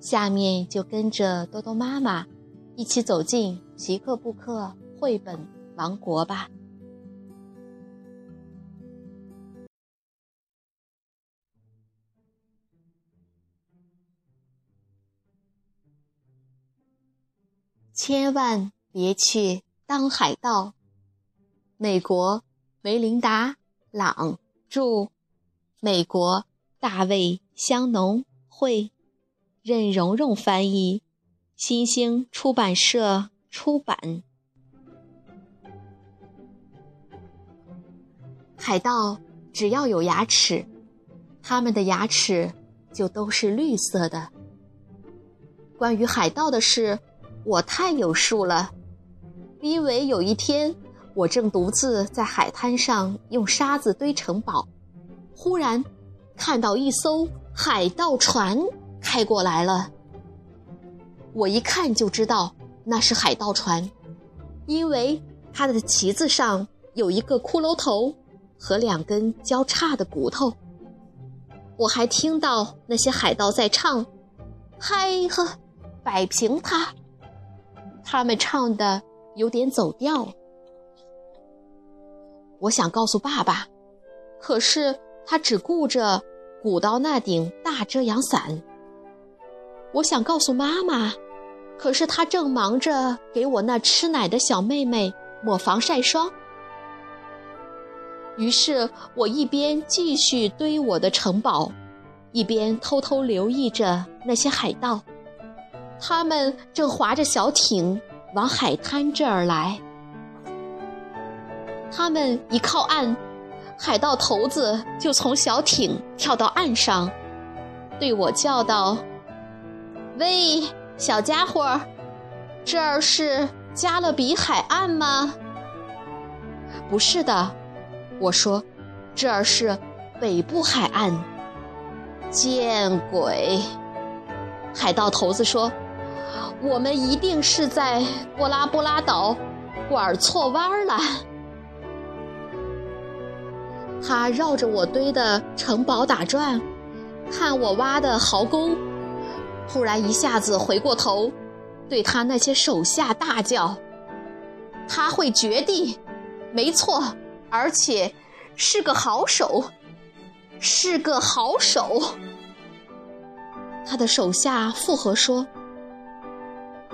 下面就跟着多多妈妈一起走进皮克布克绘本王国吧。千万别去当海盗。美国梅琳达·朗著，美国大卫·香农绘。任蓉蓉翻译，新兴出版社出版。海盗只要有牙齿，他们的牙齿就都是绿色的。关于海盗的事，我太有数了，因为有一天我正独自在海滩上用沙子堆城堡，忽然看到一艘海盗船。开过来了，我一看就知道那是海盗船，因为它的旗子上有一个骷髅头和两根交叉的骨头。我还听到那些海盗在唱：“嗨呵，摆平它。”他们唱的有点走调。我想告诉爸爸，可是他只顾着鼓捣那顶大遮阳伞。我想告诉妈妈，可是她正忙着给我那吃奶的小妹妹抹防晒霜。于是我一边继续堆我的城堡，一边偷偷留意着那些海盗。他们正划着小艇往海滩这儿来。他们一靠岸，海盗头子就从小艇跳到岸上，对我叫道。喂，小家伙，这儿是加勒比海岸吗？不是的，我说，这儿是北部海岸。见鬼！海盗头子说：“我们一定是在波拉波拉岛拐错弯了。”他绕着我堆的城堡打转，看我挖的壕沟。突然一下子回过头，对他那些手下大叫：“他会绝地，没错，而且是个好手，是个好手。”他的手下附和说：“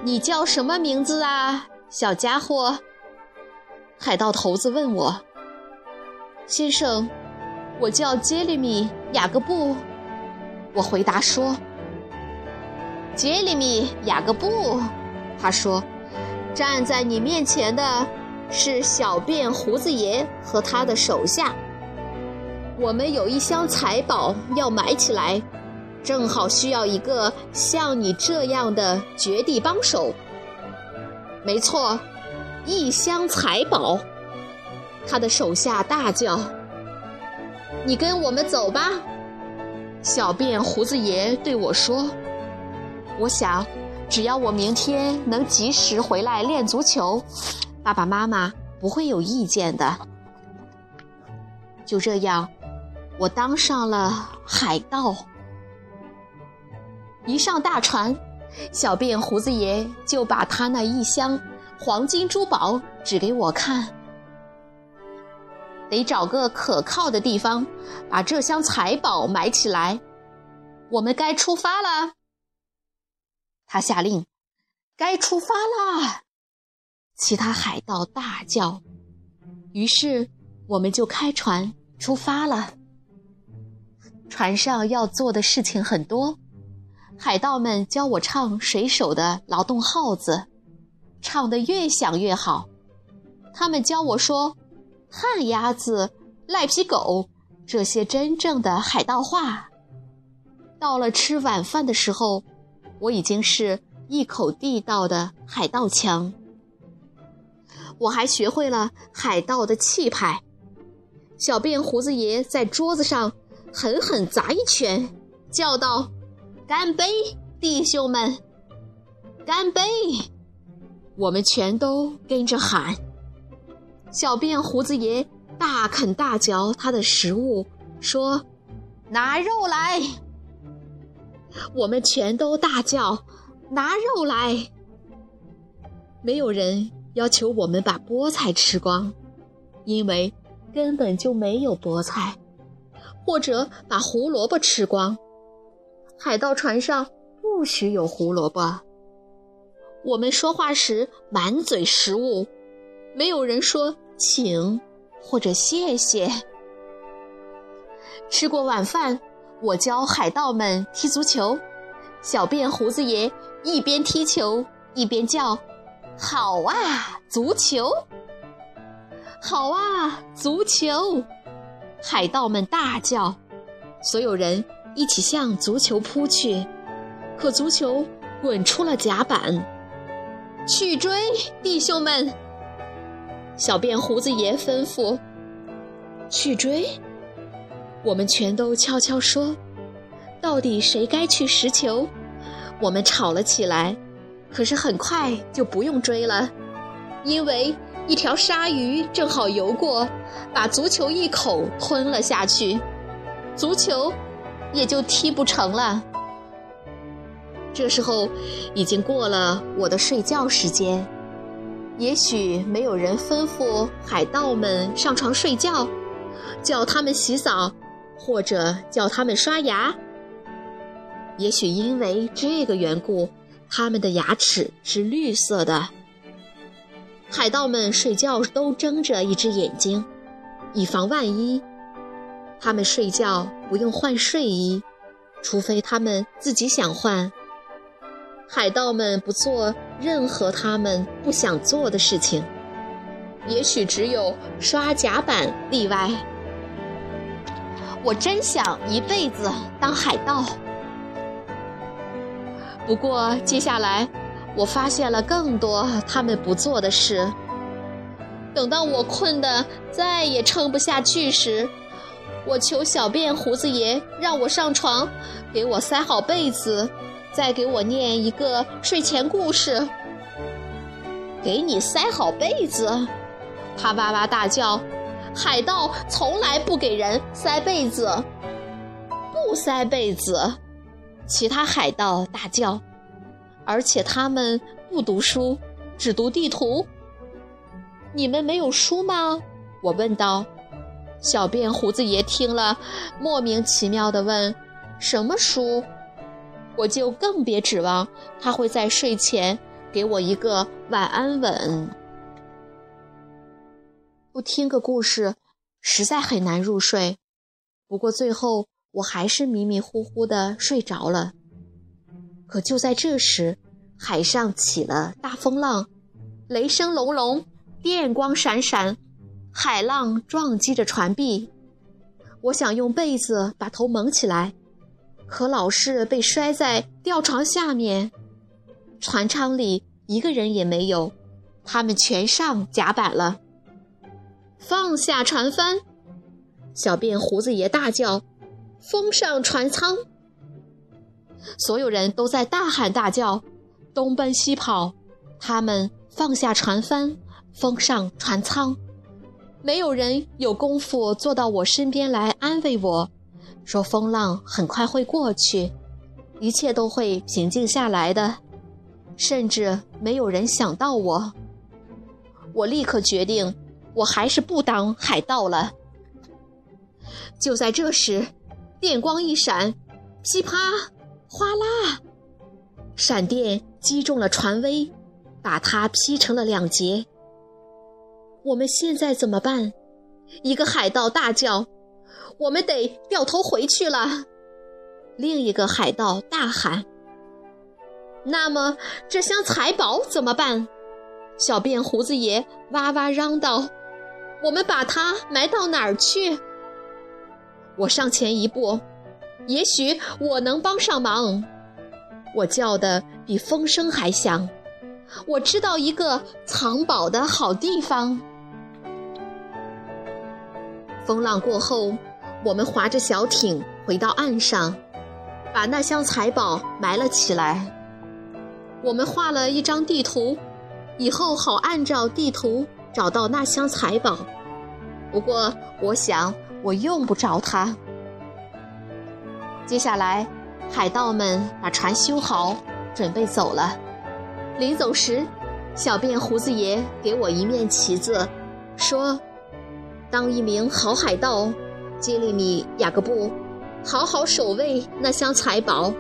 你叫什么名字啊，小家伙？”海盗头子问我：“先生，我叫杰里米·雅各布。”我回答说。杰里米·雅各布，他说：“站在你面前的是小辫胡子爷和他的手下。我们有一箱财宝要埋起来，正好需要一个像你这样的绝地帮手。没错，一箱财宝。”他的手下大叫：“你跟我们走吧！”小辫胡子爷对我说。我想，只要我明天能及时回来练足球，爸爸妈妈不会有意见的。就这样，我当上了海盗。一上大船，小辫胡子爷就把他那一箱黄金珠宝指给我看。得找个可靠的地方，把这箱财宝埋起来。我们该出发了。他下令：“该出发啦！”其他海盗大叫。于是，我们就开船出发了。船上要做的事情很多。海盗们教我唱水手的劳动号子，唱得越响越好。他们教我说“旱鸭子”“赖皮狗”这些真正的海盗话。到了吃晚饭的时候。我已经是一口地道的海盗腔。我还学会了海盗的气派。小辫胡子爷在桌子上狠狠砸一拳，叫道：“干杯，弟兄们！干杯！”我们全都跟着喊。小辫胡子爷大啃大嚼他的食物，说：“拿肉来！”我们全都大叫：“拿肉来！”没有人要求我们把菠菜吃光，因为根本就没有菠菜，或者把胡萝卜吃光。海盗船上不许有胡萝卜。我们说话时满嘴食物，没有人说请或者谢谢。吃过晚饭。我教海盗们踢足球，小辫胡子爷一边踢球一边叫：“好啊，足球！好啊，足球！”海盗们大叫，所有人一起向足球扑去，可足球滚出了甲板。去追，弟兄们！小辫胡子爷吩咐：“去追。”我们全都悄悄说：“到底谁该去拾球？”我们吵了起来，可是很快就不用追了，因为一条鲨鱼正好游过，把足球一口吞了下去，足球也就踢不成了。这时候已经过了我的睡觉时间，也许没有人吩咐海盗们上床睡觉，叫他们洗澡。或者叫他们刷牙。也许因为这个缘故，他们的牙齿是绿色的。海盗们睡觉都睁着一只眼睛，以防万一。他们睡觉不用换睡衣，除非他们自己想换。海盗们不做任何他们不想做的事情，也许只有刷甲板例外。我真想一辈子当海盗。不过接下来，我发现了更多他们不做的事。等到我困得再也撑不下去时，我求小辫胡子爷让我上床，给我塞好被子，再给我念一个睡前故事。给你塞好被子，他哇哇大叫。海盗从来不给人塞被子，不塞被子。其他海盗大叫，而且他们不读书，只读地图。你们没有书吗？我问道。小辫胡子爷听了，莫名其妙地问：“什么书？”我就更别指望他会在睡前给我一个晚安吻。不听个故事，实在很难入睡。不过最后我还是迷迷糊糊的睡着了。可就在这时，海上起了大风浪，雷声隆隆，电光闪闪，海浪撞击着船壁。我想用被子把头蒙起来，可老是被摔在吊床下面。船舱里一个人也没有，他们全上甲板了。放下船帆！小辫胡子爷大叫：“封上船舱！”所有人都在大喊大叫，东奔西跑。他们放下船帆，封上船舱。没有人有功夫坐到我身边来安慰我，说风浪很快会过去，一切都会平静下来的。甚至没有人想到我。我立刻决定。我还是不当海盗了。就在这时，电光一闪，噼啪，哗啦，闪电击中了船桅，把它劈成了两截。我们现在怎么办？一个海盗大叫：“我们得掉头回去了。”另一个海盗大喊：“那么这箱财宝怎么办？”小辫胡子爷哇哇嚷道。我们把它埋到哪儿去？我上前一步，也许我能帮上忙。我叫的比风声还响。我知道一个藏宝的好地方。风浪过后，我们划着小艇回到岸上，把那箱财宝埋了起来。我们画了一张地图，以后好按照地图找到那箱财宝。不过，我想我用不着它。接下来，海盗们把船修好，准备走了。临走时，小辫胡子爷给我一面旗子，说。当一名好海盗，杰里米·雅各布，好好守卫那箱财宝，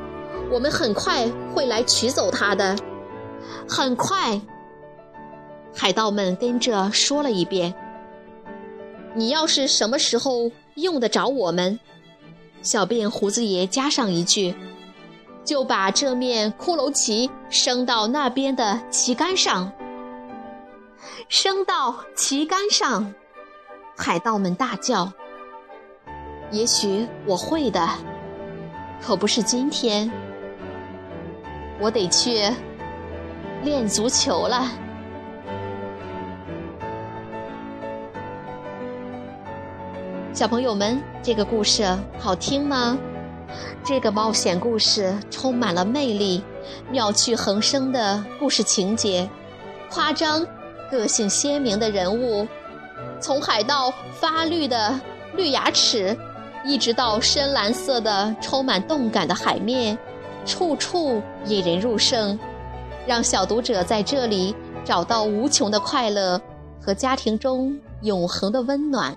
我们很快会来取走它的。很快，海盗们跟着说了一遍。你要是什么时候用得着我们，小辫胡子爷加上一句，就把这面骷髅旗升到那边的旗杆上，升到旗杆上。海盗们大叫：“也许我会的，可不是今天。我得去练足球了。”小朋友们，这个故事好听吗？这个冒险故事充满了魅力，妙趣横生的故事情节，夸张、个性鲜明的人物。从海盗发绿的绿牙齿，一直到深蓝色的充满动感的海面，处处引人入胜，让小读者在这里找到无穷的快乐和家庭中永恒的温暖